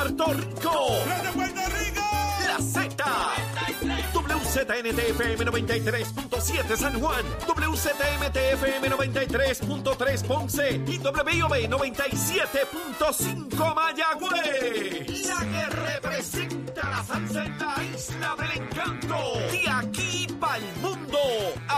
Puerto Rico. ¡Desde Puerto Rico! La Z. WZNTFM 93.7 San Juan, WZMTFM 93.3 Ponce y WIOB 97.5 Mayagüez. La que representa la salsa en la isla del encanto. De aquí.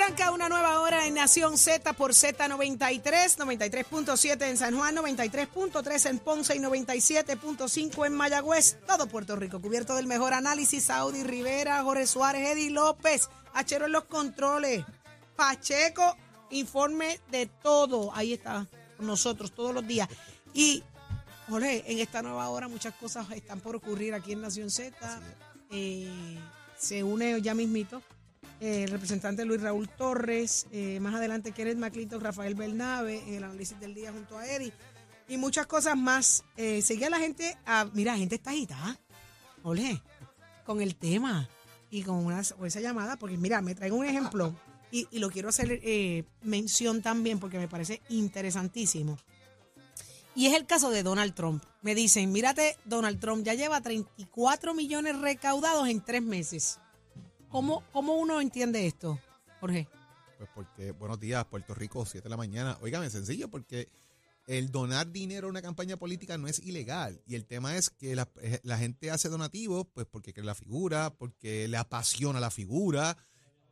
Arranca una nueva hora en Nación Z por Z93, 93.7 en San Juan, 93.3 en Ponce y 97.5 en Mayagüez. Todo Puerto Rico cubierto del mejor análisis. Saudi Rivera, Jorge Suárez, Eddie López, Achero en los controles. Pacheco, informe de todo. Ahí está con nosotros todos los días. Y, Jorge, en esta nueva hora muchas cosas están por ocurrir aquí en Nación Z. Eh, se une ya mismito el representante Luis Raúl Torres, eh, más adelante Kenneth Maclito, Rafael Bernabe, en el análisis del día junto a Eri, y muchas cosas más. Eh, sigue a la gente, a, mira, la gente está agitada, ole, con el tema y con, una, con esa llamada, porque mira, me traigo un ejemplo y, y lo quiero hacer eh, mención también porque me parece interesantísimo. Y es el caso de Donald Trump. Me dicen, mírate, Donald Trump ya lleva 34 millones recaudados en tres meses. ¿Cómo, ¿Cómo uno entiende esto, Jorge? Pues porque, buenos días, Puerto Rico, 7 de la mañana. Óigame, sencillo, porque el donar dinero a una campaña política no es ilegal. Y el tema es que la, eh, gente hace donativos, pues porque cree la figura, porque le apasiona la figura.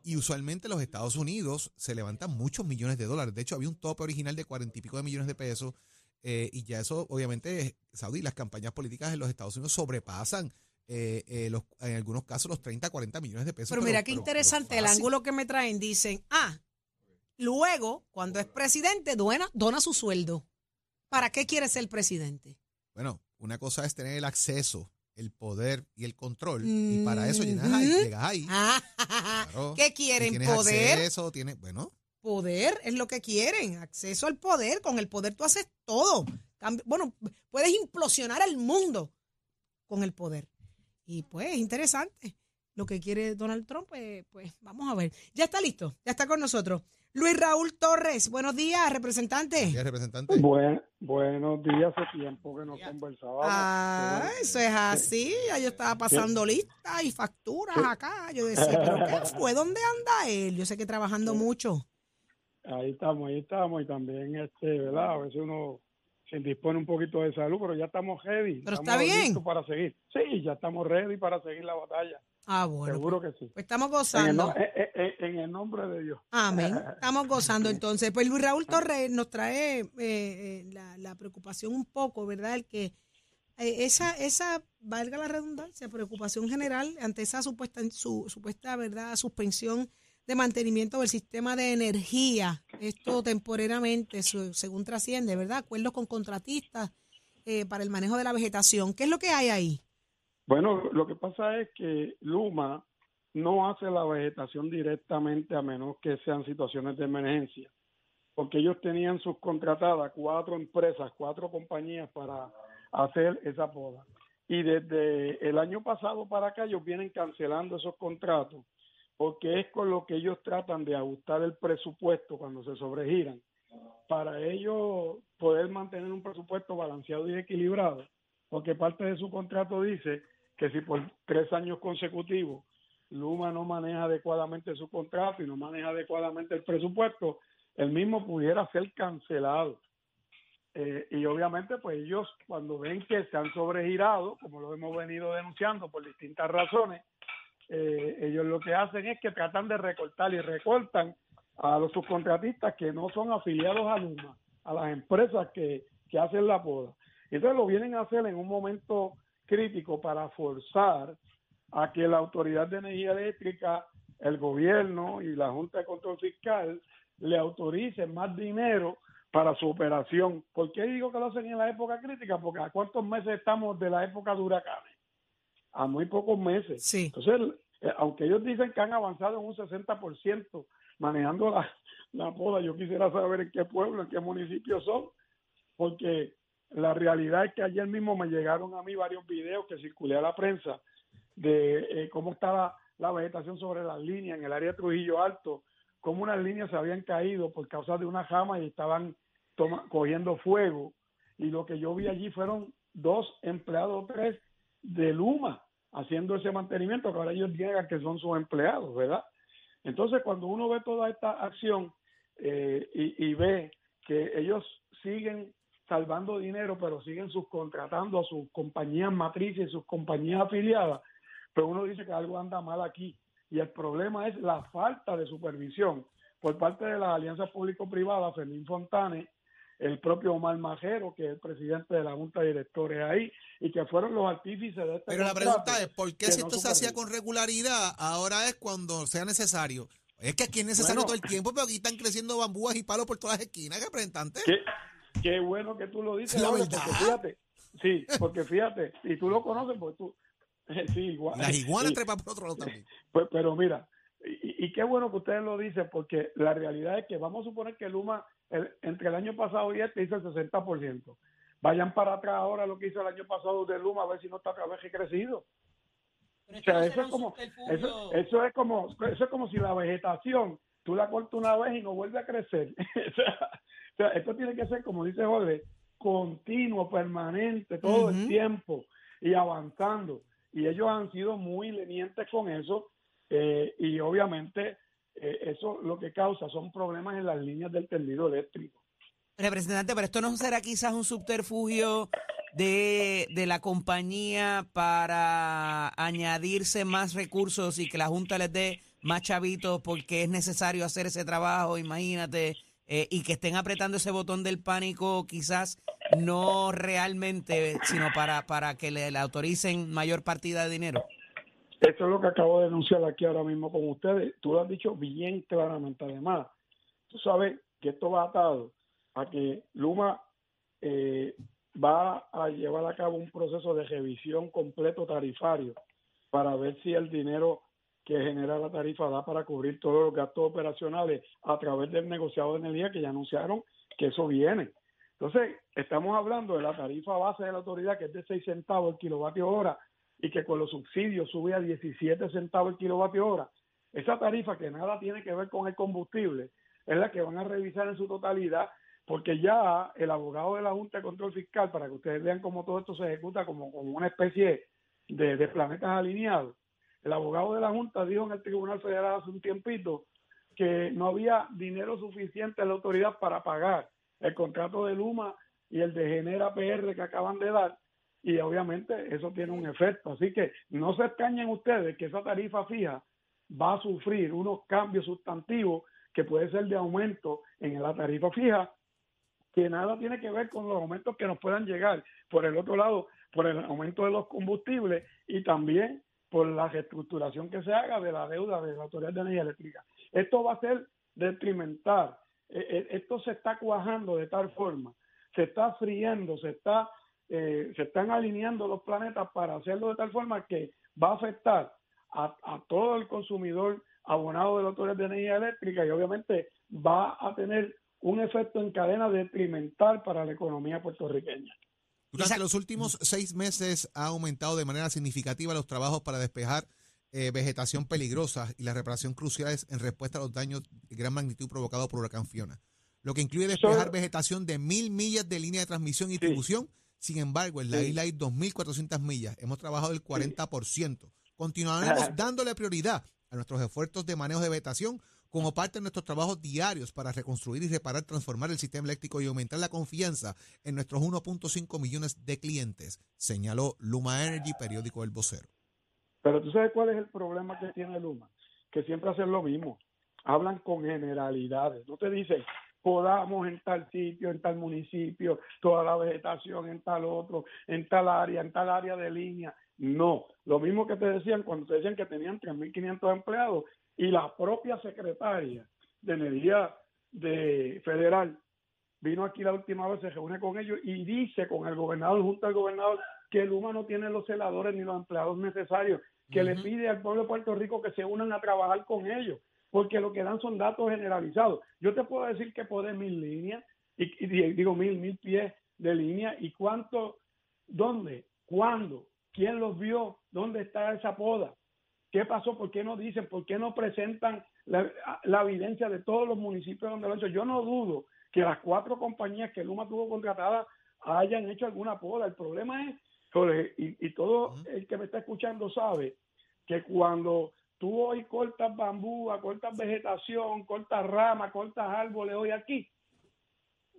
Y usualmente en los Estados Unidos se levantan muchos millones de dólares. De hecho, había un tope original de cuarenta y pico de millones de pesos. eh, y ya eso, obviamente, Saudi, las campañas políticas en los Estados Unidos sobrepasan eh, eh, los, en algunos casos los 30, 40 millones de pesos. Pero mira qué pero- pero interesante el ángulo que me traen. Dicen, ah, luego, cuando es presidente, dona, dona su sueldo. ¿Para qué quiere ser presidente? Bueno, una cosa es tener el acceso, el poder y el control. Y para eso llegas ahí. Ujú. Llegas ahí Ah, claro. ¿Qué quieren? tienes ¿Poder? acceso, tienes, bueno, Poder es lo que quieren. Acceso al poder. Con el poder tú haces todo. Bueno, puedes implosionar al mundo con el poder. Y pues es interesante lo que quiere Donald Trump. Pues, pues vamos a ver. Ya está listo. Ya está con nosotros. Luis Raúl Torres. Buenos días, representante. ¿qué representante? Buen, buenos días, hace tiempo que no conversábamos. Ah, eso es así. Ya yo estaba pasando listas y facturas acá. Yo decía, ¿pero qué fue? ¿Dónde anda él? Yo sé que trabajando mucho. Ahí estamos, ahí estamos, y también, este, ¿verdad? A veces uno se indispone un poquito de salud, pero ya estamos ready. Pero está estamos bien. listos para seguir. Sí, ya estamos ready para seguir la batalla. Ah, bueno. Seguro que sí. Pues estamos En el, gozando. no- en- en- en el nombre de Dios. Amén. Estamos gozando entonces. Pues Luis Raúl Torres nos trae eh, eh, la, la preocupación un poco, ¿verdad? El que eh, esa, esa, valga la redundancia, preocupación general ante esa supuesta, su, supuesta, ¿verdad? Suspensión de mantenimiento del sistema de energía, esto temporariamente, su- según trasciende, ¿verdad? Acuerdos con contratistas eh, para el manejo de la vegetación. ¿Qué es lo que hay ahí? Bueno, lo que pasa es que Luma no hace la vegetación directamente a menos que sean situaciones de emergencia, porque ellos tenían subcontratadas cuatro empresas, cuatro compañías para hacer esa poda. Y desde el año pasado para acá ellos vienen cancelando esos contratos, porque es con lo que ellos tratan de ajustar el presupuesto cuando se sobregiran, para ellos poder mantener un presupuesto balanceado y equilibrado porque parte de su contrato dice que si por tres años consecutivos Luma no maneja adecuadamente su contrato y no maneja adecuadamente el presupuesto, el mismo pudiera ser cancelado. Eh, y obviamente, pues ellos cuando ven que se han sobregirado, como lo hemos venido denunciando por distintas razones, eh, ellos lo que hacen es que tratan de recortar y recortan a los subcontratistas que no son afiliados a Luma, a las empresas que, que hacen la poda. Entonces lo vienen a hacer en un momento crítico para forzar a que la Autoridad de Energía Eléctrica, el gobierno y la Junta de Control Fiscal le autoricen más dinero para su operación. ¿Por qué digo que lo hacen en la época crítica? Porque a cuántos meses estamos de la época de huracanes. A muy pocos meses. Sí. Entonces, eh, aunque ellos dicen que han avanzado en un 60% manejando la, la poda, yo quisiera saber en qué pueblo, en qué municipio son, porque la realidad es que ayer mismo me llegaron a mí varios videos que circulé a la prensa de eh, cómo estaba la vegetación sobre las líneas en el área de Trujillo Alto, cómo unas líneas se habían caído por causa de una jama y estaban cogiendo fuego. Y lo que yo vi allí fueron dos empleados, tres de Luma haciendo ese mantenimiento, que ahora ellos niegan que son sus empleados, ¿verdad? Entonces, cuando uno ve toda esta acción eh, y, y ve que ellos siguen salvando dinero, pero siguen subcontratando a sus compañías matrices y sus compañías afiliadas, pues uno dice que algo anda mal aquí. Y el problema es la falta de supervisión por parte de las alianzas público-privadas, Fermín Fontane, el propio Omar Majero, que es el presidente de la Junta de Directores ahí, y que fueron los artífices de este Pero la pregunta es, ¿por qué si esto se hacía con regularidad, ahora es cuando sea necesario? Es que aquí es necesario todo el tiempo, pero aquí están creciendo bambúas y palos por todas las esquinas, representante. Qué, qué bueno que tú lo dices. La porque fíjate, sí, porque fíjate, y tú lo conoces, porque tú, sí, igual. Las iguanas trepan por otro lado también. Pues, pero mira, y, y, qué bueno que ustedes lo dicen, porque la realidad es que vamos a suponer que Luma el, entre el año pasado y este hizo el 60%. Vayan para atrás ahora lo que hizo el año pasado de Luma, a ver si no está otra vez crecido. O sea, eso es, como, eso, eso, es como eso es como si la vegetación tú la cortas una vez y no vuelve a crecer. o, sea, esto tiene que ser, como dice Jorge, continuo, permanente, todo el tiempo y avanzando. Y ellos han sido muy lenientes con eso eh, y obviamente eh, eso lo que causa son problemas en las líneas del tendido eléctrico. Representante, pero esto no será quizás un subterfugio de, de la compañía para añadirse más recursos y que la Junta les dé más chavitos porque es necesario hacer ese trabajo, imagínate, eh, y que estén apretando ese botón del pánico quizás no realmente, sino para, para que le, le autoricen mayor partida de dinero. Eso es lo que acabo de denunciar aquí ahora mismo con ustedes. Tú lo has dicho bien claramente. Además, tú sabes que esto va atado a que Luma eh, va a llevar a cabo un proceso de revisión completo tarifario para ver si el dinero que genera la tarifa da para cubrir todos los gastos operacionales a través del negociado de energía que ya anunciaron que eso viene. Entonces, estamos hablando de la tarifa base de la autoridad que es de 6 centavos el kilovatio hora y que con los subsidios sube a 17 centavos el kilovatio hora, esa tarifa que nada tiene que ver con el combustible es la que van a revisar en su totalidad porque ya el abogado de la Junta de Control Fiscal, para que ustedes vean cómo todo esto se ejecuta como, como una especie de, de planetas alineados, el abogado de la Junta dijo en el Tribunal Federal hace un tiempito que no había dinero suficiente en la autoridad para pagar el contrato de Luma y el de Genera PR que acaban de dar y obviamente eso tiene un efecto. Así que no se extrañen ustedes que esa tarifa fija va a sufrir unos cambios sustantivos que puede ser de aumento en la tarifa fija, que nada tiene que ver con los aumentos que nos puedan llegar. Por el otro lado, por el aumento de los combustibles y también por la reestructuración que se haga de la deuda de la Autoridad de Energía Eléctrica. Esto va a ser detrimental. E, e, esto se está cuajando de tal forma, se está friendo, se está eh, se están alineando los planetas para hacerlo de tal forma que va a afectar a, todo el consumidor abonado de la Autoridad de Energía Eléctrica y obviamente va a tener un efecto en cadena detrimental para la economía puertorriqueña. Durante los últimos seis meses ha aumentado de manera significativa los trabajos para despejar eh, vegetación peligrosa y la reparación cruciales en respuesta a los daños de gran magnitud provocados por huracán Fiona, lo que incluye despejar vegetación de mil millas de línea de transmisión y distribución sin embargo, en la isla hay 2.400 millas. Hemos trabajado el 40%. Continuaremos dándole prioridad a nuestros esfuerzos de manejo de vegetación como parte de nuestros trabajos diarios para reconstruir y reparar, transformar el sistema eléctrico y aumentar la confianza en nuestros 1.5 millones de clientes, señaló Luma Energy, periódico El Vocero. Pero tú sabes cuál es el problema que tiene Luma, que siempre hacen lo mismo, hablan con generalidades, no te dicen, podamos en tal sitio, en tal municipio, toda la vegetación en tal otro, en tal área, en tal área de línea. No, lo mismo que te decían cuando te decían que tenían 3.500 empleados y la propia secretaria de Energía de Federal vino aquí la última vez, se reúne con ellos y dice con el gobernador, junto al gobernador, que Luma no tiene los celadores ni los empleados necesarios, que le pide al pueblo de Puerto Rico que se unan a trabajar con ellos, porque lo que dan son datos generalizados. Yo te puedo decir que podés mil líneas, y, y digo mil, mil pies de línea, y cuánto, dónde, cuándo, quién los vio, dónde está esa poda, qué pasó, por qué no dicen, por qué no presentan la, la evidencia de todos los municipios donde lo han hecho. Yo no dudo que las cuatro compañías que Luma tuvo contratadas hayan hecho alguna poda. El problema es, y, y todo el que me está escuchando sabe que cuando tú hoy cortas bambú, cortas vegetación, cortas ramas, cortas árboles hoy aquí,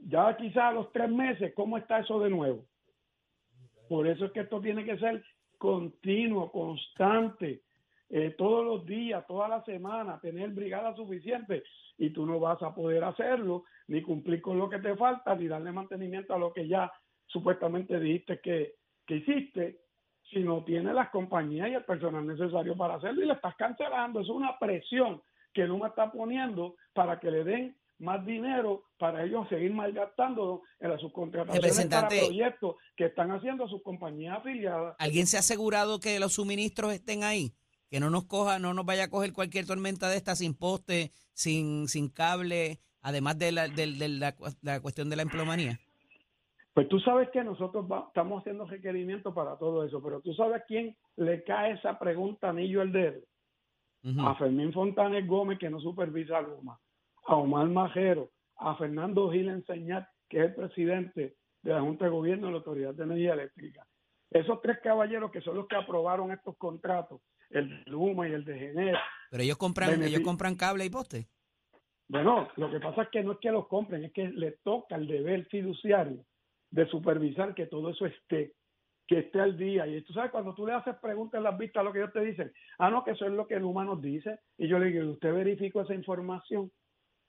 ya quizás a los tres meses, ¿cómo está eso de nuevo? Por eso es que esto tiene que ser continuo, constante, eh, todos los días, toda la semana, tener brigada suficiente. Y tú no vas a poder hacerlo, ni cumplir con lo que te falta, ni darle mantenimiento a lo que ya supuestamente dijiste que, que hiciste, si no tienes las compañías y el personal necesario para hacerlo y le estás cancelando. Es una presión que Luma está poniendo para que le den más dinero para ellos seguir malgastando en las subcontrataciones para proyectos que están haciendo sus compañías afiliadas. ¿Alguien se ha asegurado que los suministros estén ahí? Que no nos coja, no nos vaya a coger cualquier tormenta de esta sin poste, sin, sin cable, además de la, de, la, la cuestión de la emplomanía. Pues tú sabes que nosotros estamos haciendo requerimientos para todo eso, pero tú sabes a quién le cae esa pregunta anillo al dedo. A Fermín Fontanes Gómez, que no supervisa a Luma, a Omar Majero, a Fernando Gil Enseñar, que es el presidente de la Junta de Gobierno de la Autoridad de Energía Eléctrica. Esos tres caballeros que son los que aprobaron estos contratos, el de Luma y el de Gener. Pero ellos compran, ellos compran cable y poste. Bueno, lo que pasa es que no es que los compren, es que les toca el deber fiduciario de supervisar que todo eso esté, que esté al día. Y tú sabes, cuando tú le haces preguntas en las vistas, lo que ellos te dicen, ah, no, que eso es lo que el humano dice. Y yo le digo, ¿usted verificó esa información?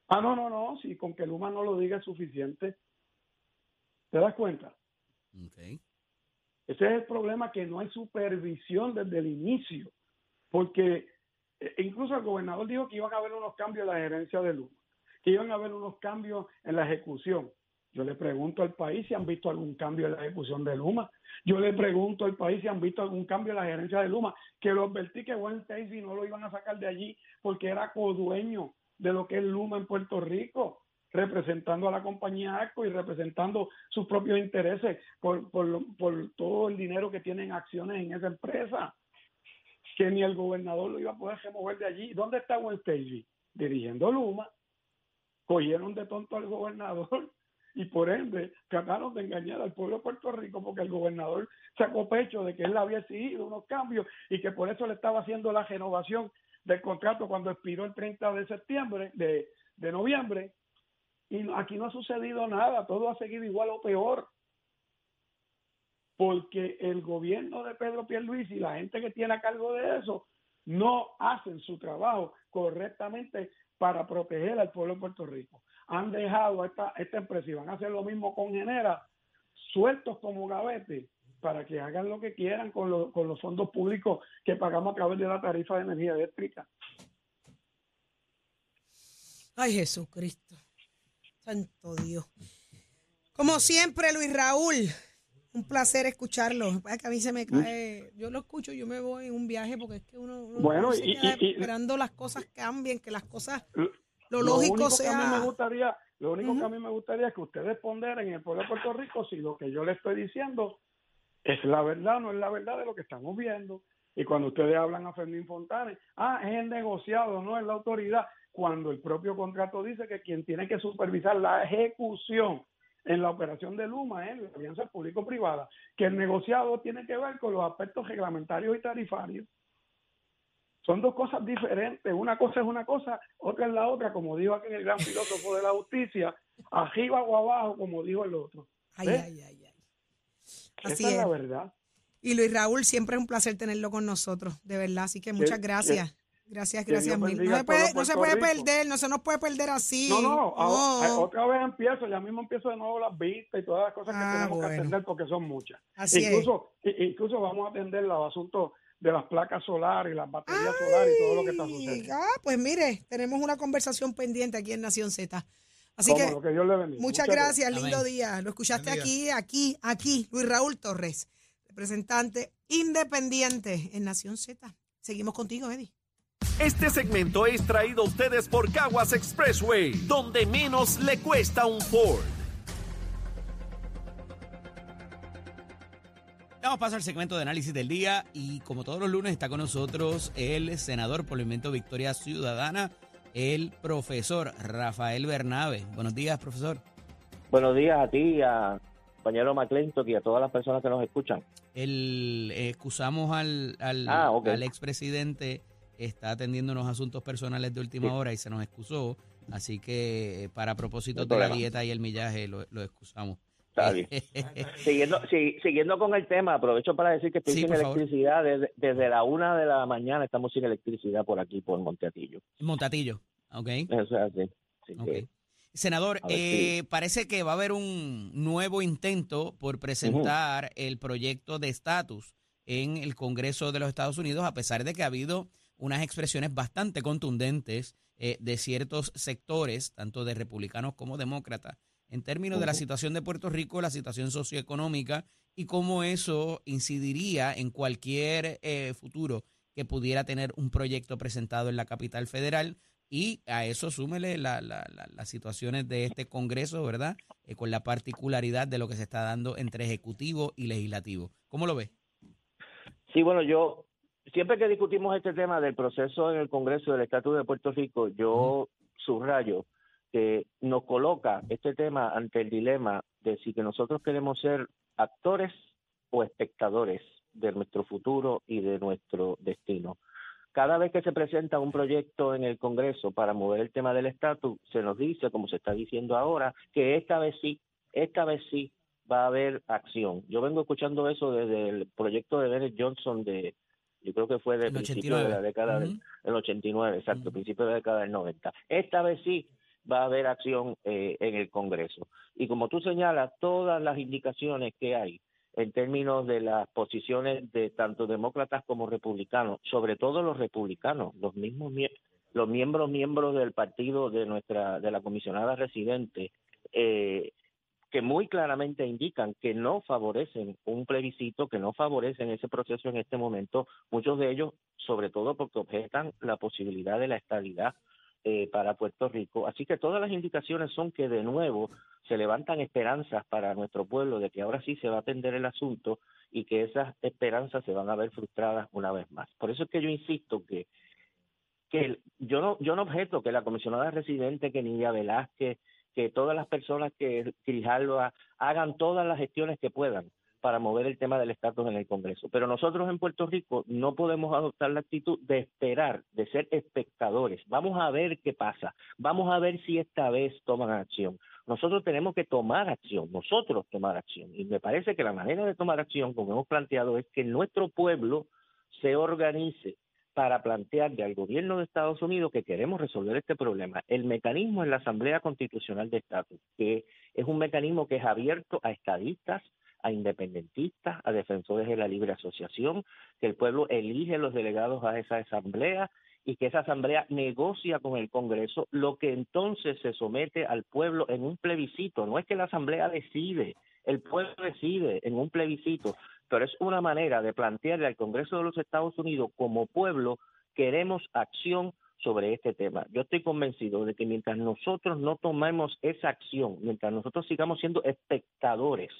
Ah, no, no, no, si con que el humano lo diga es suficiente. ¿Te das cuenta? Okay. Ese es el problema, que no hay supervisión desde el inicio. Porque eh, incluso el gobernador dijo que iban a haber unos cambios en la gerencia de Luma, que iban a haber unos cambios en la ejecución. Yo le pregunto al país si han visto algún cambio en la ejecución de Luma. Yo le pregunto al país si han visto algún cambio en la gerencia de Luma, que lo advertí que Juan Stacy no lo iban a sacar de allí porque era codueño de lo que es Luma en Puerto Rico, representando a la compañía ARCO y representando sus propios intereses por, por, por todo el dinero que tienen acciones en esa empresa. Que ni el gobernador lo iba a poder remover de allí. ¿Dónde está Juan Stacy? Dirigiendo Luma. Cogieron de tonto al gobernador y por ende trataron de engañar al pueblo de Puerto Rico porque el gobernador sacó pecho de que él había exigido unos cambios y que por eso le estaba haciendo la renovación del contrato cuando expiró el 30 de septiembre, de, de noviembre, y aquí no ha sucedido nada, todo ha seguido igual o peor. Porque el gobierno de Pedro Pierluisi y la gente que tiene a cargo de eso no hacen su trabajo correctamente para proteger al pueblo de Puerto Rico han dejado a esta, esta empresa y van a hacer lo mismo con Genera, sueltos como gavete para que hagan lo que quieran con, con los fondos públicos que pagamos a través de la tarifa de energía eléctrica. Ay, Jesucristo. Santo Dios. Como siempre, Luis Raúl, un placer escucharlo. que a mí se me cae, yo lo escucho, yo me voy en un viaje porque es que uno, bueno, y, esperando las cosas cambien, que las cosas lo lógico sea. Que a mí me gustaría, lo único que a mí me gustaría es que ustedes ponderen en el pueblo de Puerto Rico si lo que yo le estoy diciendo es la verdad, no es la verdad de lo que estamos viendo. Y cuando ustedes hablan a Fermín Fontanes, ah, es el negociado, no es la autoridad. Cuando el propio contrato dice que quien tiene que supervisar la ejecución en la operación de Luma es la alianza público-privada, que el negociado tiene que ver con los aspectos reglamentarios y tarifarios. Son dos cosas diferentes. Una cosa es una cosa, otra es la otra, como dijo aquí el gran filósofo de la justicia, arriba o abajo, como dijo el otro. Ay, ay, ay, ay. Así es. la verdad. Y Luis Raúl, siempre es un placer tenerlo con nosotros, de verdad. Así que muchas gracias. gracias, gracias mil. No se puede, no se puede perder, no se nos puede perder así. No, no, otra vez empiezo, ya mismo empiezo de nuevo las vistas y todas las cosas que ah, tenemos que atender porque son muchas. Así incluso, incluso vamos a atender los asuntos de las placas solares y las baterías solares y todo lo que está sucediendo. Ah, pues mire, tenemos una conversación pendiente aquí en Nación Z. Así que, muchas, gracias, lindo día. Lo escuchaste aquí, aquí, aquí, Luis Raúl Torres, representante independiente en Nación Z. Seguimos contigo, Eddie. Este segmento es traído a ustedes por Caguas Expressway, donde menos le cuesta un Ford. Damos paso al segmento de análisis del día y como todos los lunes está con nosotros el senador por el Movimiento Victoria Ciudadana, el profesor Rafael Bernabe. Buenos días, profesor. Buenos días a ti, a compañero McClintock y a todas las personas que nos escuchan. El, eh, excusamos al, al, Ah, ok. al expresidente, está atendiendo unos asuntos personales de última Sí. hora y se nos excusó, así que eh, para propósitos No de la dieta y el millaje lo, lo excusamos. Está bien. Siguiendo, si- siguiendo con el tema, aprovecho para decir que estoy Sí, sin electricidad desde, desde la una de la mañana. Estamos sin electricidad por aquí, por Monteatillo. Montatillo, ¿ok? Eso es así. Así Ok. que, Senador, eh, parece que va a haber un nuevo intento por presentar el proyecto de estatus en el Congreso de los Estados Unidos, a pesar de que ha habido unas expresiones bastante contundentes eh, de ciertos sectores, tanto de republicanos como demócratas, en términos de la situación de Puerto Rico, la situación socioeconómica y cómo eso incidiría en cualquier eh, futuro que pudiera tener un proyecto presentado en la capital federal. Y a eso súmele la- la- la- las situaciones de este Congreso, ¿verdad? Eh, con la particularidad de lo que se está dando entre Ejecutivo y Legislativo. ¿Cómo lo ve? sí, bueno, yo siempre que discutimos este tema del proceso en el Congreso del Estatus de Puerto Rico, yo subrayo que nos coloca este tema ante el dilema de si que nosotros queremos ser actores o espectadores de nuestro futuro y de nuestro destino. Cada vez que se presenta un proyecto en el Congreso para mover el tema del estatus, se nos dice, como se está diciendo ahora, que esta vez sí, esta vez sí va a haber acción. Yo vengo escuchando eso desde el proyecto de Bennett Johnson de, yo creo que fue de El principio de 89. la década del Ujú. el 89, exacto, principio de la década del 90. Esta vez sí va a haber acción eh, en el Congreso. Y como tú señalas, todas las indicaciones que hay en términos de las posiciones de tanto demócratas como republicanos, sobre todo los republicanos, los mismos mie- los miembros miembros del partido de nuestra de la comisionada residente eh, que muy claramente indican que no favorecen un plebiscito, que no favorecen ese proceso en este momento, muchos de ellos, sobre todo porque objetan la posibilidad de la estabilidad eh, para Puerto Rico. Así que todas las indicaciones son que de nuevo se levantan esperanzas para nuestro pueblo de que ahora sí se va a atender el asunto y que esas esperanzas se van a ver frustradas una vez más. Por eso es que yo insisto que que yo no yo no objeto que la comisionada residente, que Nidia Velázquez, que todas las personas que Grijalva hagan todas las gestiones que puedan para mover el tema del estatus en el Congreso. Pero nosotros en Puerto Rico no podemos adoptar la actitud de esperar, de ser espectadores. Vamos a ver qué pasa. Vamos a ver si esta vez toman acción. Nosotros tenemos que tomar acción, nosotros tomar acción. Y me parece que la manera de tomar acción, como hemos planteado, es que nuestro pueblo se organice para plantearle al gobierno de Estados Unidos que queremos resolver este problema. El mecanismo es la Asamblea Constitucional de Estatus, que es un mecanismo que es abierto a estadistas, a independentistas, a defensores de la libre asociación, que el pueblo elige los delegados a esa asamblea y que esa asamblea negocia con el Congreso lo que entonces se somete al pueblo en un plebiscito. No es que la asamblea decide, el pueblo decide en un plebiscito, pero es una manera de plantearle al Congreso de los Estados Unidos como pueblo queremos acción sobre este tema. Yo estoy convencido de que mientras nosotros no tomemos esa acción, mientras nosotros sigamos siendo espectadores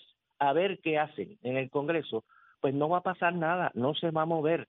a ver qué hacen en el Congreso, pues no va a pasar nada, no se va a mover,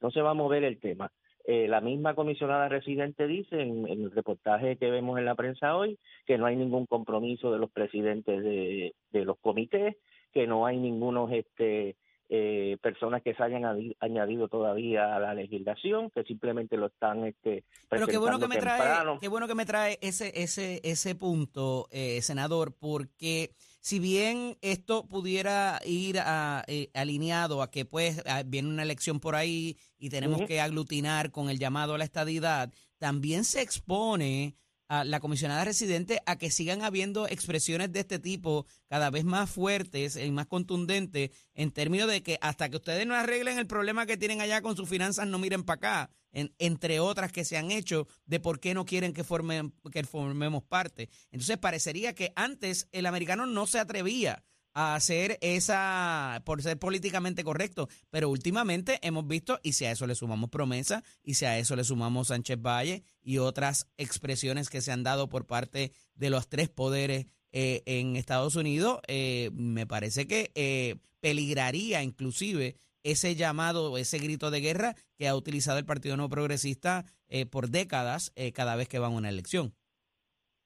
no se va a mover el tema. Eh, la misma comisionada residente dice en, el reportaje que vemos en la prensa hoy que no hay ningún compromiso de los presidentes de, de los comités, que no hay ningunos este, eh, personas que se hayan adi- añadido todavía a la legislación, que simplemente lo están este, Pero qué bueno que me trae, qué bueno que me trae ese, ese, ese punto, eh, senador, porque si bien esto pudiera ir a, eh, alineado a que pues ah, viene una elección por ahí y tenemos que aglutinar con el llamado a la estadidad, también se expone a la comisionada residente a que sigan habiendo expresiones de este tipo cada vez más fuertes y más contundentes en términos de que hasta que ustedes no arreglen el problema que tienen allá con sus finanzas no miren para acá, en- entre otras que se han hecho de por qué no quieren que formen que formemos parte. Entonces parecería que antes el americano no se atrevía a hacer esa, por ser políticamente correcto. Pero últimamente hemos visto, y si a eso le sumamos promesa, y si a eso le sumamos Sánchez Valle y otras expresiones que se han dado por parte de los tres poderes eh, en Estados Unidos, eh, me parece que eh, peligraría inclusive ese llamado, ese grito de guerra que ha utilizado el Partido No Progresista por décadas cada vez que van a una elección.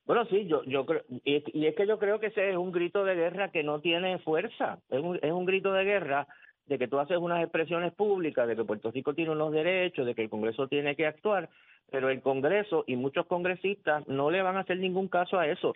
Bueno, sí, yo, yo creo, y, es que yo creo que ese es un grito de guerra que no tiene fuerza, es un, es un grito de guerra de que tú haces unas expresiones públicas, de que Puerto Rico tiene unos derechos, de que el Congreso tiene que actuar, pero el Congreso y muchos congresistas no le van a hacer ningún caso a eso.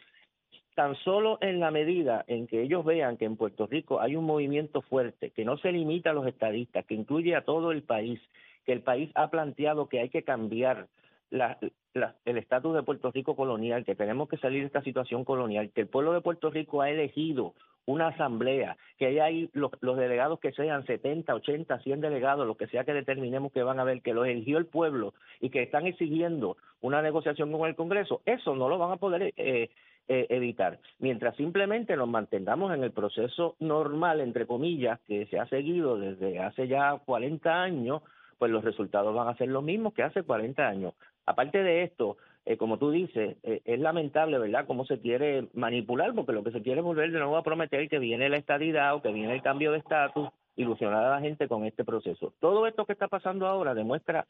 Tan solo en la medida en que ellos vean que en Puerto Rico hay un movimiento fuerte, que no se limita a los estadistas, que incluye a todo el país, que el país ha planteado que hay que cambiar el estatus de Puerto Rico colonial, que tenemos que salir de esta situación colonial, que el pueblo de Puerto Rico ha elegido una asamblea, que hay ahí los, los, delegados que sean 70, 80, 100 delegados, lo que sea que determinemos que van a ver, que los eligió el pueblo y que están exigiendo una negociación con el Congreso, eso no lo van a poder eh, eh, evitar. Mientras simplemente nos mantengamos en el proceso normal, entre comillas, que se ha seguido desde hace ya 40 años, pues los resultados van a ser los mismos que hace 40 años. Aparte de esto, eh, como tú dices, eh, es lamentable, ¿verdad?, cómo se quiere manipular, porque lo que se quiere es volver de nuevo a prometer que viene la estadidad o que viene el cambio de estatus, ilusionar a la gente con este proceso. Todo esto que está pasando ahora demuestra,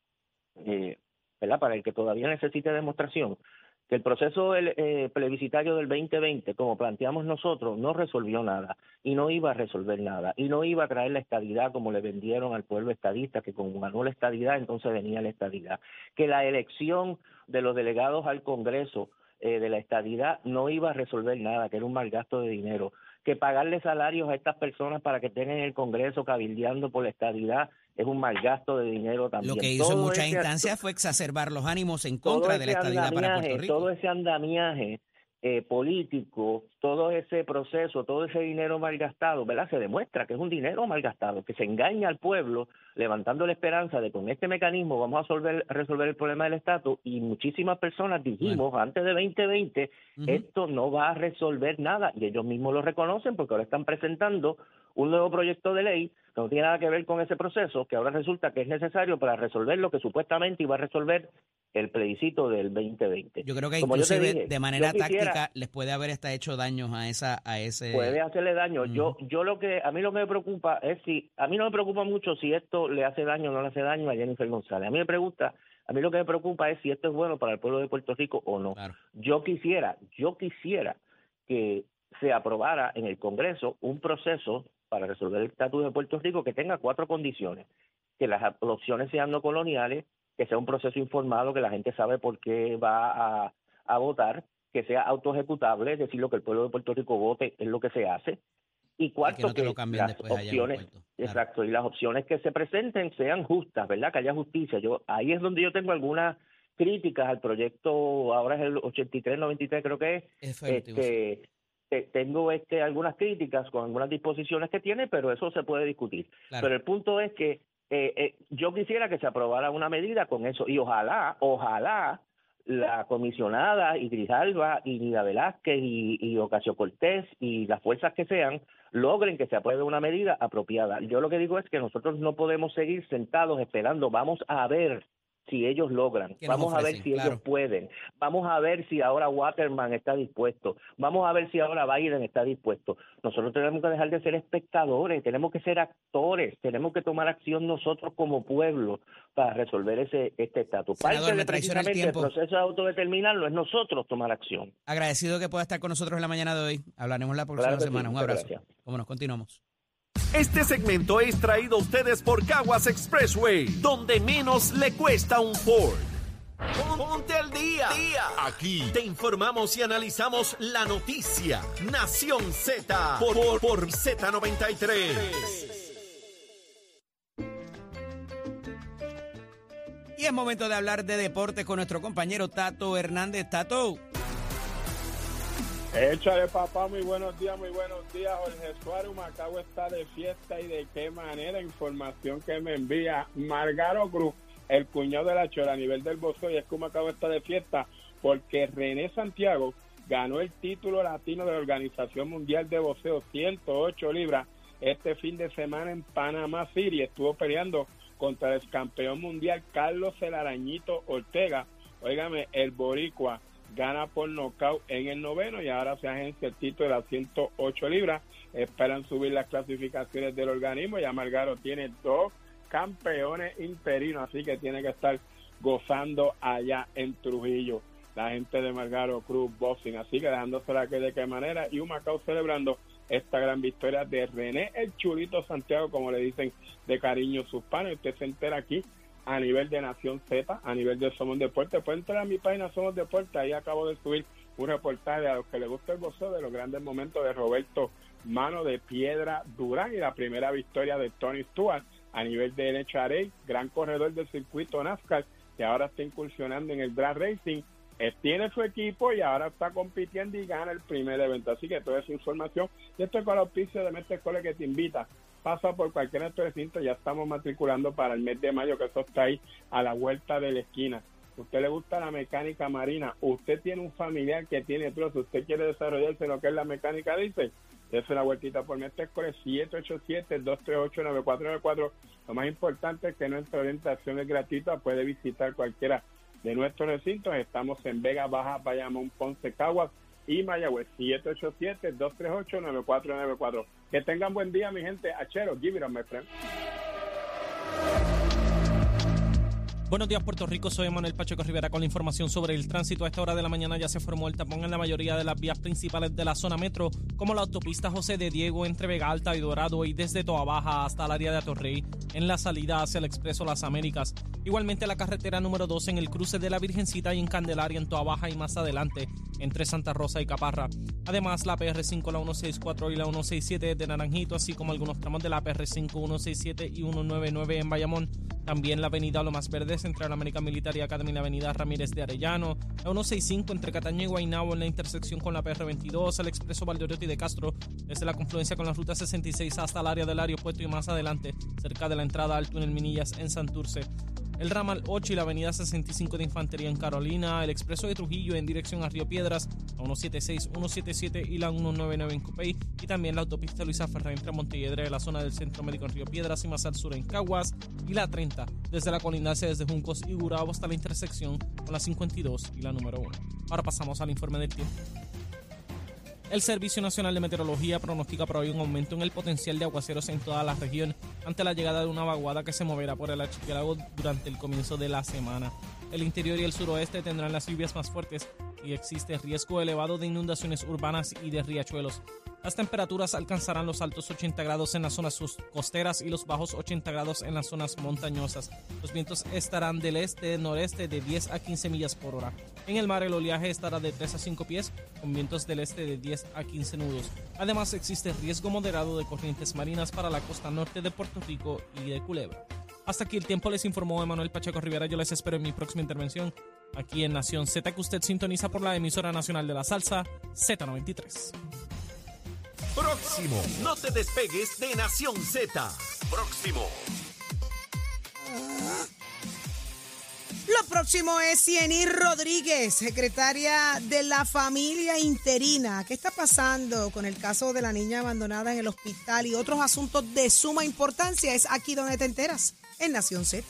eh, ¿verdad?, para el que todavía necesite demostración, que el proceso eh, plebiscitario del 2020, como planteamos nosotros, no resolvió nada y no iba a resolver nada y no iba a traer la estadidad como le vendieron al pueblo estadista, que con ganó la estadidad entonces venía la estadidad, que la elección de los delegados al Congreso eh, de la estadidad no iba a resolver nada, que era un mal gasto de dinero, que pagarle salarios a estas personas para que en el Congreso cabildeando por la estadidad es un mal gasto de dinero también. Lo que hizo en muchas instancias fue exacerbar los ánimos en contra de la estadidad para Puerto Rico. Todo ese andamiaje eh, político, todo ese proceso, todo ese dinero malgastado, ¿verdad? Se demuestra que es un dinero malgastado, que se engaña al pueblo levantando la esperanza de con este mecanismo vamos a resolver, resolver el problema del estatus y muchísimas personas dijimos antes de 2020 esto no va a resolver nada y ellos mismos lo reconocen porque ahora están presentando un nuevo proyecto de ley que no tiene nada que ver con ese proceso, que ahora resulta que es necesario para resolver lo que supuestamente iba a resolver el plebiscito del 2020. Yo creo que inclusive de manera táctica les puede haber hasta hecho daños a esa a ese puede hacerle daño. Yo yo lo que a mí lo que me preocupa es si a mí no me preocupa mucho si esto le hace daño o no le hace daño a Jennifer González. A mí me pregunta a mí lo que me preocupa es si esto es bueno para el pueblo de Puerto Rico o no. Yo quisiera, yo quisiera que se aprobara en el Congreso un proceso para resolver el estatus de Puerto Rico que tenga cuatro condiciones. Que las opciones sean no coloniales, que sea un proceso informado, que la gente sabe por qué va a, votar, que sea autoejecutable, es decir, lo que el pueblo de Puerto Rico vote es lo que se hace. Y cuarto, que, las opciones, exacto, y las opciones que se presenten sean justas, ¿verdad? Que haya justicia. Yo ahí es donde yo tengo algunas críticas al proyecto, ahora es el 83-93 creo que es, este, tengo este algunas críticas con algunas disposiciones que tiene, pero eso se puede discutir. Pero el punto es que eh, eh, yo quisiera que se aprobara una medida con eso y ojalá, ojalá la comisionada Idris Alba y Nida Velázquez y, y Ocasio Cortés y las fuerzas que sean logren que se apruebe una medida apropiada. Yo lo que digo es que nosotros no podemos seguir sentados esperando, vamos a ver si ellos logran. Vamos a ver si ellos pueden. Vamos a ver si ahora Waterman está dispuesto. Vamos a ver si ahora Biden está dispuesto. Nosotros tenemos que dejar de ser espectadores, tenemos que ser actores, tenemos que tomar acción nosotros como pueblo para resolver ese este estatus. Parte de precisamente el, proceso de autodeterminarlo es nosotros tomar acción. Agradecido que pueda estar con nosotros en la mañana de hoy. Hablaremos la próxima semana. Un abrazo. Como nos continuamos. Este segmento es traído a ustedes por Caguas Expressway, donde menos le cuesta un Ford. Ponte al día. Aquí te informamos y analizamos la noticia. Nación Z por, por Z93. Y es momento de hablar de deportes con nuestro compañero Tato Hernández. Tato. Échale papá, muy buenos días, muy buenos días. Jorge Suárez, Macao está de fiesta y de qué manera. Información que me envía Margaro Cruz, el cuñado de la Chora a nivel del Bozo y es que Macao está de fiesta porque René Santiago ganó el título latino de la Organización Mundial de Boxeo 108 libras este fin de semana en Panamá City. Estuvo peleando contra el campeón mundial Carlos El Arañito Ortega. Óigame, el boricua gana por nocaut en el noveno y ahora se agencia el título de las 108 libras. Esperan subir las clasificaciones del organismo. y Margaro tiene dos campeones interinos, así que tiene que estar gozando allá en Trujillo. La gente de Margaro Cruz Boxing, así que dejándosela que de qué manera. Y un Macao celebrando esta gran victoria de René el Chulito Santiago, como le dicen de cariño sus panes. Usted se entera aquí a nivel de Nación Z, a nivel de Somos Deporte. Puede entrar a mi página Somos Deporte, ahí acabo de subir un reportaje a los que les gusta el gozo de los grandes momentos de Roberto Mano de Piedra Durán y la primera victoria de Tony Stewart a nivel de NHRA, gran corredor del circuito NASCAR, que ahora está incursionando en el drag racing. Eh, tiene su equipo y ahora está compitiendo y gana el primer evento. Así que toda esa información. Y esto es con el auspicio de Mestre Cole que te invita pasa por cualquier otro recinto, ya estamos matriculando para el mes de mayo, que eso está ahí a la vuelta de la esquina. Usted le gusta la mecánica marina, usted tiene un familiar que tiene trozo, usted quiere desarrollarse lo que es la mecánica, dice, es la vueltita por Mestre 787-238-9494. Lo más importante es que nuestra orientación es gratuita, puede visitar cualquiera de nuestros recintos. Estamos en Vega Baja, Bayamón, Ponce, Caguas y Mayagüez 787-238-9494. Que tengan buen día, mi gente. Achero, give it a my friend. Buenos días, Puerto Rico. Soy Manuel Pacheco Rivera con la información sobre el tránsito. A esta hora de la mañana ya se formó el tapón en la mayoría de las vías principales de la zona metro, como la autopista José de Diego entre Vega Alta y Dorado y desde Toa Baja hasta el área de Atorrey en la salida hacia el Expreso Las Américas. Igualmente la carretera número 2 en el cruce de la Virgencita y en Candelaria en Toa Baja y más adelante entre Santa Rosa y Caparra. Además la PR5, la 164 y la 167 de Naranjito, así como algunos tramos de la PR5, 167 y 199 en Bayamón. También la avenida Lo Más Verdes entre la American Military Academy y la avenida Ramírez de Arellano, la 165 entre Cataño y Guaynabo en la intersección con la PR22, el expreso Valdeoriotti de Castro, desde la confluencia con la ruta 66 hasta el área del aeropuerto y más adelante, cerca de la entrada al túnel Minillas en Santurce el ramal 8 y la avenida 65 de Infantería en Carolina, el expreso de Trujillo en dirección a Río Piedras, la 176, 177 y la 199 en Cupey, y también la autopista Luisa Ferrer entre Montelledre, la zona del Centro Médico en Río Piedras y más al sur en Caguas, y la 30 desde la colindancia desde Juncos y Gurabo hasta la intersección con la 52 y la número 1. Ahora pasamos al informe del tiempo. El Servicio Nacional de Meteorología pronostica por hoy un aumento en el potencial de aguaceros en toda la región ante la llegada de una vaguada que se moverá por el archipiélago durante el comienzo de la semana. El interior y el suroeste tendrán las lluvias más fuertes y existe riesgo elevado de inundaciones urbanas y de riachuelos. Las temperaturas alcanzarán los altos 80 grados en las zonas costeras y los bajos 80 grados en las zonas montañosas. Los vientos estarán del este-noreste de 10 a 15 millas por hora. En el mar el oleaje estará de 3 a 5 pies, con vientos del este de 10 a 15 nudos. Además existe riesgo moderado de corrientes marinas para la costa norte de Puerto Rico y de Culebra. Hasta aquí el tiempo les informó Emanuel Pacheco Rivera. Yo les espero en mi próxima intervención aquí en Nación Z que usted sintoniza por la emisora nacional de la salsa Z93. Próximo. No te despegues de Nación Z. Próximo. Lo próximo es Cieny Rodríguez, secretaria de la familia interina. ¿Qué está pasando con el caso de la niña abandonada en el hospital y otros asuntos de suma importancia? Es aquí donde te enteras, en Nación Z.